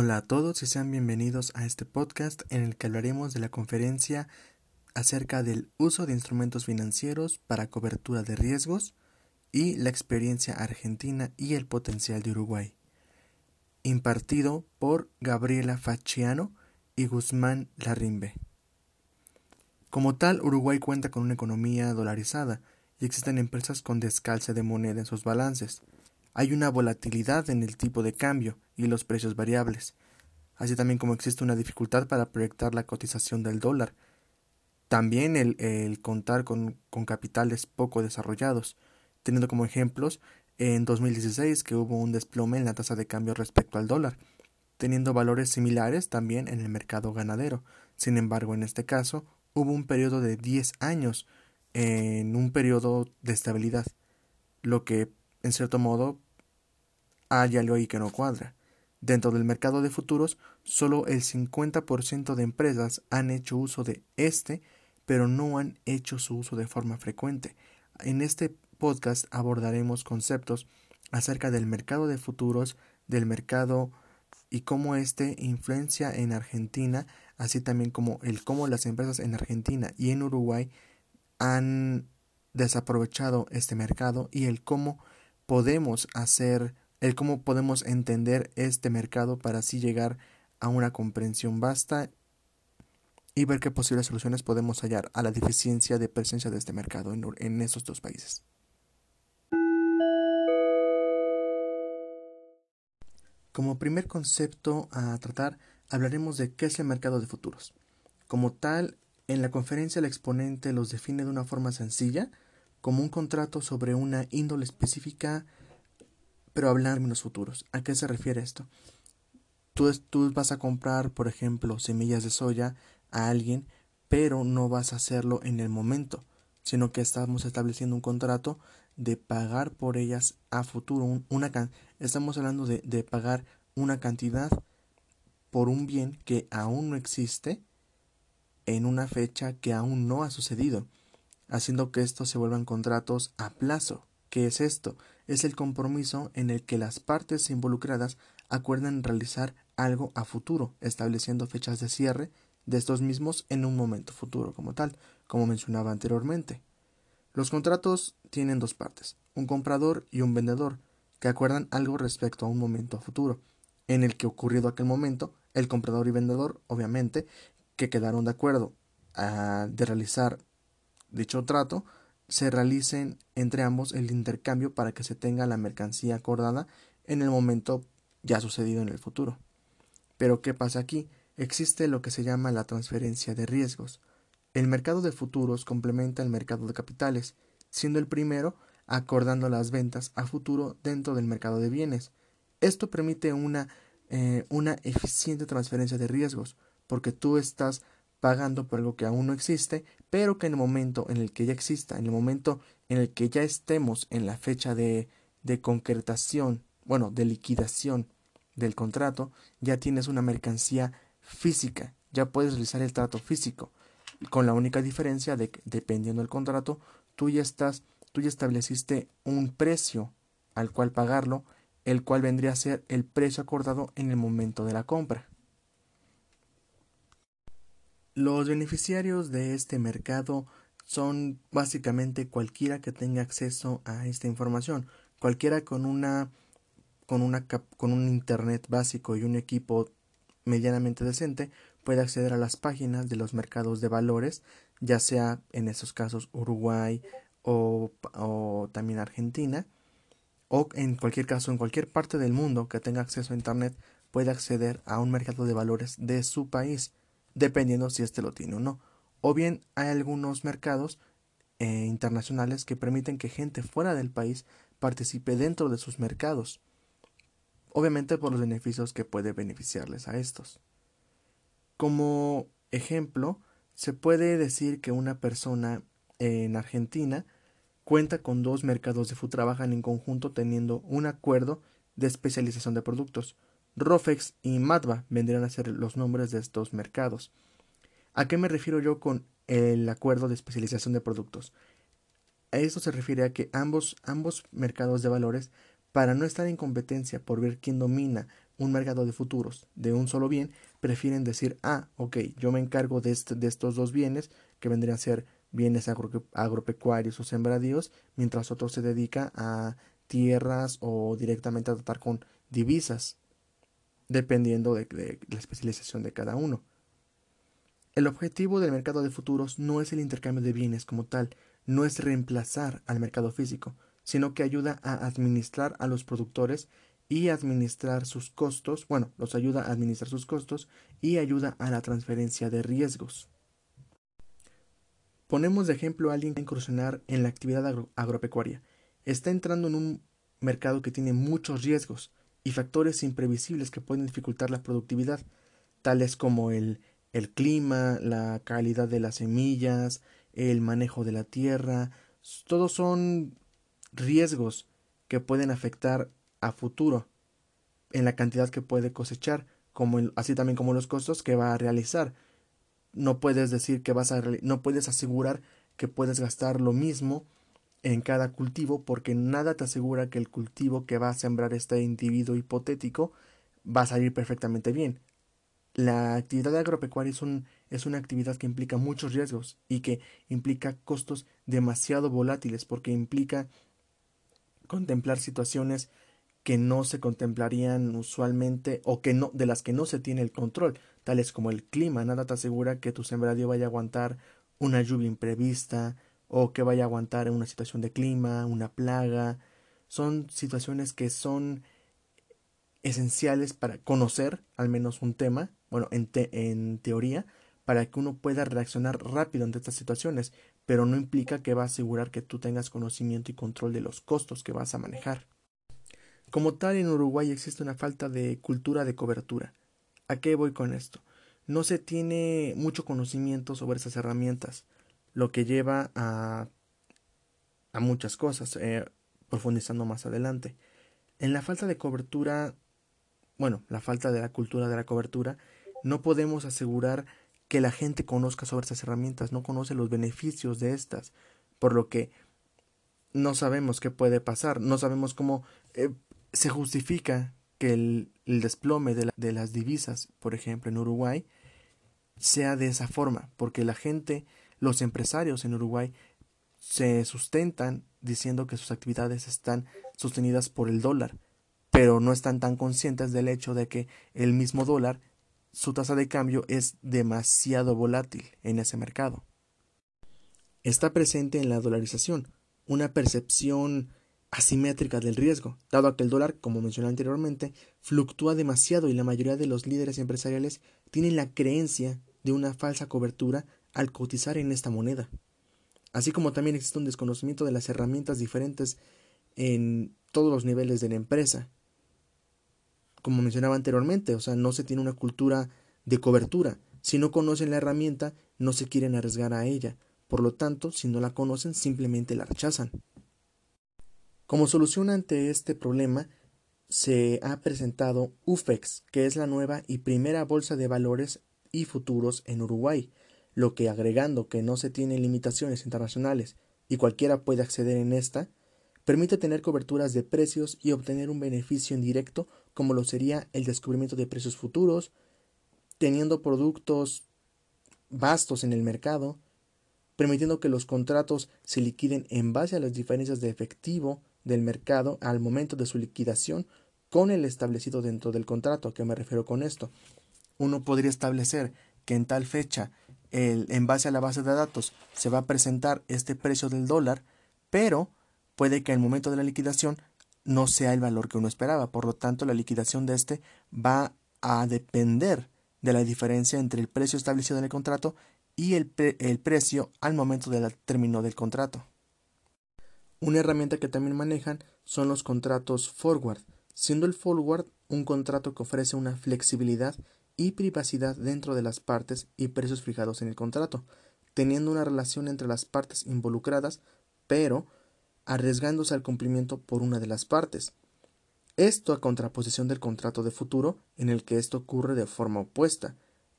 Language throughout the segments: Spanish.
Hola a todos y sean bienvenidos a este podcast en el que hablaremos de la conferencia acerca del uso de instrumentos financieros para cobertura de riesgos y la experiencia argentina y el potencial de Uruguay, impartido por Gabriela Facciano y Guzmán Larrimbe. Como tal, Uruguay cuenta con una economía dolarizada y existen empresas con descalce de moneda en sus balances. Hay una volatilidad en el tipo de cambio y los precios variables, así también como existe una dificultad para proyectar la cotización del dólar. También el, contar con, con capitales poco desarrollados, teniendo como ejemplos en 2016 que hubo un desplome en la tasa de cambio respecto al dólar, teniendo valores similares también en el mercado ganadero. Sin embargo, en este caso, hubo un periodo de 10 años en un periodo de estabilidad, lo que en cierto modo hay algo ahí que no cuadra. Dentro del mercado de futuros, solo el 50% de empresas han hecho uso de este, pero no han hecho su uso de forma frecuente. En este podcast abordaremos conceptos acerca del mercado de futuros, del mercado y cómo éste influencia en Argentina, así también como el cómo las empresas en Argentina y en Uruguay han desaprovechado este mercado y el cómo podemos hacer, el cómo podemos entender este mercado para así llegar a una comprensión vasta y ver qué posibles soluciones podemos hallar a la deficiencia de presencia de este mercado en, en esos dos países. Como primer concepto a tratar, hablaremos de qué es el mercado de futuros. Como tal, en la conferencia el exponente los define de una forma sencilla, como un contrato sobre una índole específica, pero hablar menos futuros. ¿A qué se refiere esto? Tú, tú vas a comprar, por ejemplo, semillas de soya a alguien, pero no vas a hacerlo en el momento, sino que estamos estableciendo un contrato de pagar por ellas a futuro. una estamos hablando de, de pagar una cantidad por un bien que aún no existe en una fecha que aún no ha sucedido, haciendo que estos se vuelvan contratos a plazo. ¿Qué es esto? Es el compromiso en el que las partes involucradas acuerdan realizar algo a futuro, estableciendo fechas de cierre de estos mismos en un momento futuro como tal, como mencionaba anteriormente. Los contratos tienen dos partes, un comprador y un vendedor, que acuerdan algo respecto a un momento futuro, en el que ocurrido aquel momento, el comprador y vendedor, obviamente, que quedaron de acuerdo a, de realizar dicho trato, se realicen entre ambos el intercambio para que se tenga la mercancía acordada en el momento ya sucedido en el futuro. Pero ¿qué pasa aquí? Existe lo que se llama la transferencia de riesgos, el mercado de futuros complementa el mercado de capitales, siendo el primero acordando las ventas a futuro dentro del mercado de bienes. Esto permite una, eh, una eficiente transferencia de riesgos, porque tú estás pagando por algo que aún no existe, pero que en el momento en el que ya exista, en el momento en el que ya estemos en la fecha de, de concretación, bueno, de liquidación del contrato, ya tienes una mercancía física, ya puedes realizar el trato físico con la única diferencia de que dependiendo del contrato, tú ya estás, tú ya estableciste un precio al cual pagarlo, el cual vendría a ser el precio acordado en el momento de la compra. Los beneficiarios de este mercado son básicamente cualquiera que tenga acceso a esta información, cualquiera con una con una con un internet básico y un equipo medianamente decente puede acceder a las páginas de los mercados de valores, ya sea en estos casos Uruguay o, o también Argentina, o en cualquier caso en cualquier parte del mundo que tenga acceso a Internet puede acceder a un mercado de valores de su país, dependiendo si éste lo tiene o no. O bien hay algunos mercados eh, internacionales que permiten que gente fuera del país participe dentro de sus mercados, obviamente por los beneficios que puede beneficiarles a estos. Como ejemplo, se puede decir que una persona en Argentina cuenta con dos mercados de food, trabajan en conjunto teniendo un acuerdo de especialización de productos. Rofex y Matva vendrían a ser los nombres de estos mercados. ¿A qué me refiero yo con el acuerdo de especialización de productos? A esto se refiere a que ambos, ambos mercados de valores, para no estar en competencia por ver quién domina un mercado de futuros de un solo bien, prefieren decir, ah, ok, yo me encargo de, este, de estos dos bienes, que vendrían a ser bienes agropecuarios o sembradíos, mientras otro se dedica a tierras o directamente a tratar con divisas, dependiendo de la especialización de cada uno. El objetivo del mercado de futuros no es el intercambio de bienes como tal, no es reemplazar al mercado físico, sino que ayuda a administrar a los productores y administrar sus costos, bueno, los ayuda a administrar sus costos y ayuda a la transferencia de riesgos. Ponemos de ejemplo a alguien que incursionar en la actividad agropecuaria. Está entrando en un mercado que tiene muchos riesgos y factores imprevisibles que pueden dificultar la productividad, tales como el, el clima, la calidad de las semillas, el manejo de la tierra, todos son riesgos que pueden afectar a futuro en la cantidad que puede cosechar, como así también como los costos que va a realizar. No puedes decir que vas a no puedes asegurar que puedes gastar lo mismo en cada cultivo porque nada te asegura que el cultivo que va a sembrar este individuo hipotético va a salir perfectamente bien. La actividad agropecuaria es, un, es una actividad que implica muchos riesgos y que implica costos demasiado volátiles porque implica contemplar situaciones que no se contemplarían usualmente o que no de las que no se tiene el control, tales como el clima, nada te asegura que tu sembradío vaya a aguantar una lluvia imprevista o que vaya a aguantar una situación de clima, una plaga. Son situaciones que son esenciales para conocer al menos un tema, bueno, en, en teoría, para que uno pueda reaccionar rápido ante estas situaciones, pero no implica que va a asegurar que tú tengas conocimiento y control de los costos que vas a manejar. Como tal, en Uruguay existe una falta de cultura de cobertura. ¿A qué voy con esto? No se tiene mucho conocimiento sobre esas herramientas, lo que lleva a, a muchas cosas, eh, profundizando más adelante. En la falta de cobertura, bueno, la falta de la cultura de la cobertura, no podemos asegurar que la gente conozca sobre estas herramientas, no conoce los beneficios de estas, por lo que no sabemos qué puede pasar, no sabemos cómo eh, se justifica que el, desplome de, de, las divisas, por ejemplo, en Uruguay, sea de esa forma, porque la gente, los empresarios en Uruguay, se sustentan diciendo que sus actividades están sostenidas por el dólar, pero no están tan conscientes del hecho de que el mismo dólar, su tasa de cambio es demasiado volátil en ese mercado. Está presente en la dolarización, una percepción asimétrica del riesgo, dado que el dólar, como mencioné anteriormente, fluctúa demasiado y la mayoría de los líderes empresariales tienen la creencia de una falsa cobertura al cotizar en esta moneda. Así como también existe un desconocimiento de las herramientas diferentes en todos los niveles de la empresa. Como mencionaba anteriormente, o sea, no se tiene una cultura de cobertura. Si no conocen la herramienta, no se quieren arriesgar a ella. Por lo tanto, si no la conocen, simplemente la rechazan. Como solución ante este problema, se ha presentado UFEX, que es la nueva y primera bolsa de valores y futuros en Uruguay, lo que agregando que no se tienen limitaciones internacionales y cualquiera puede acceder en esta, permite tener coberturas de precios y obtener un beneficio indirecto como lo sería el descubrimiento de precios futuros, teniendo productos vastos en el mercado, permitiendo que los contratos se liquiden en base a las diferencias de efectivo del mercado al momento de su liquidación con el establecido dentro del contrato. ¿A qué me refiero con esto? Uno podría establecer que en tal fecha, en base a la base de datos, se va a presentar este precio del dólar, pero puede que el momento de la liquidación no sea el valor que uno esperaba. Por lo tanto, la liquidación de este va a depender de la diferencia entre el precio establecido en el contrato y el, el precio al momento del término del contrato. Una herramienta que también manejan son los contratos forward, siendo el forward un contrato que ofrece una flexibilidad y privacidad dentro de las partes y precios fijados en el contrato, teniendo una relación entre las partes involucradas, pero arriesgándose al cumplimiento por una de las partes. Esto a contraposición del contrato de futuro, en el que esto ocurre de forma opuesta.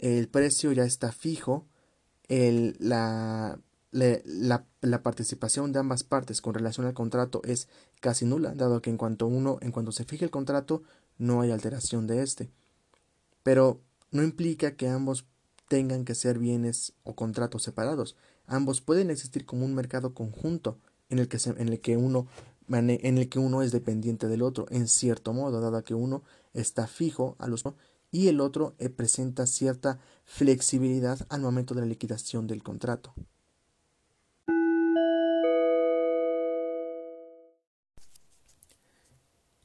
El precio ya está fijo, la la, participación de ambas partes con relación al contrato es casi nula, dado que en cuanto uno, en cuanto se fije el contrato, no hay alteración de este. Pero no implica que ambos tengan que ser bienes o contratos separados. Ambos pueden existir como un mercado conjunto en el que, en el que uno en el que uno es dependiente del otro en cierto modo, dado que uno está fijo a los y el otro eh, presenta cierta flexibilidad al momento de la liquidación del contrato.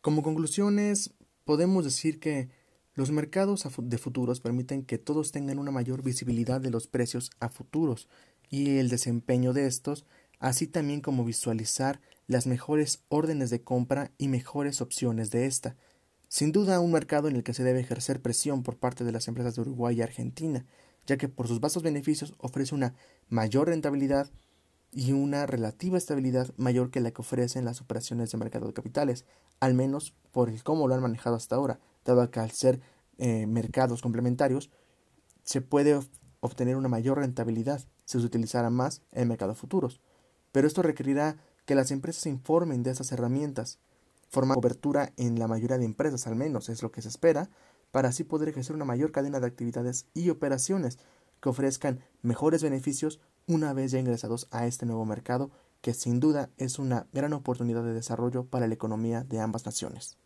Como conclusiones, podemos decir que los mercados de futuros permiten que todos tengan una mayor visibilidad de los precios a futuros y el desempeño de estos, así también como visualizar las mejores órdenes de compra y mejores opciones de esta, sin duda un mercado en el que se debe ejercer presión por parte de las empresas de Uruguay y Argentina, ya que por sus vastos beneficios ofrece una mayor rentabilidad y una relativa estabilidad mayor que la que ofrecen las operaciones de mercado de capitales, al menos por el cómo lo han manejado hasta ahora, dado que al ser eh, mercados complementarios se puede obtener una mayor rentabilidad si se utilizara más el mercado futuros. Pero esto requerirá que las empresas se informen de estas herramientas, forma cobertura en la mayoría de empresas, al menos es lo que se espera, para así poder ejercer una mayor cadena de actividades y operaciones que ofrezcan mejores beneficios una vez ya ingresados a este nuevo mercado, que sin duda es una gran oportunidad de desarrollo para la economía de ambas naciones.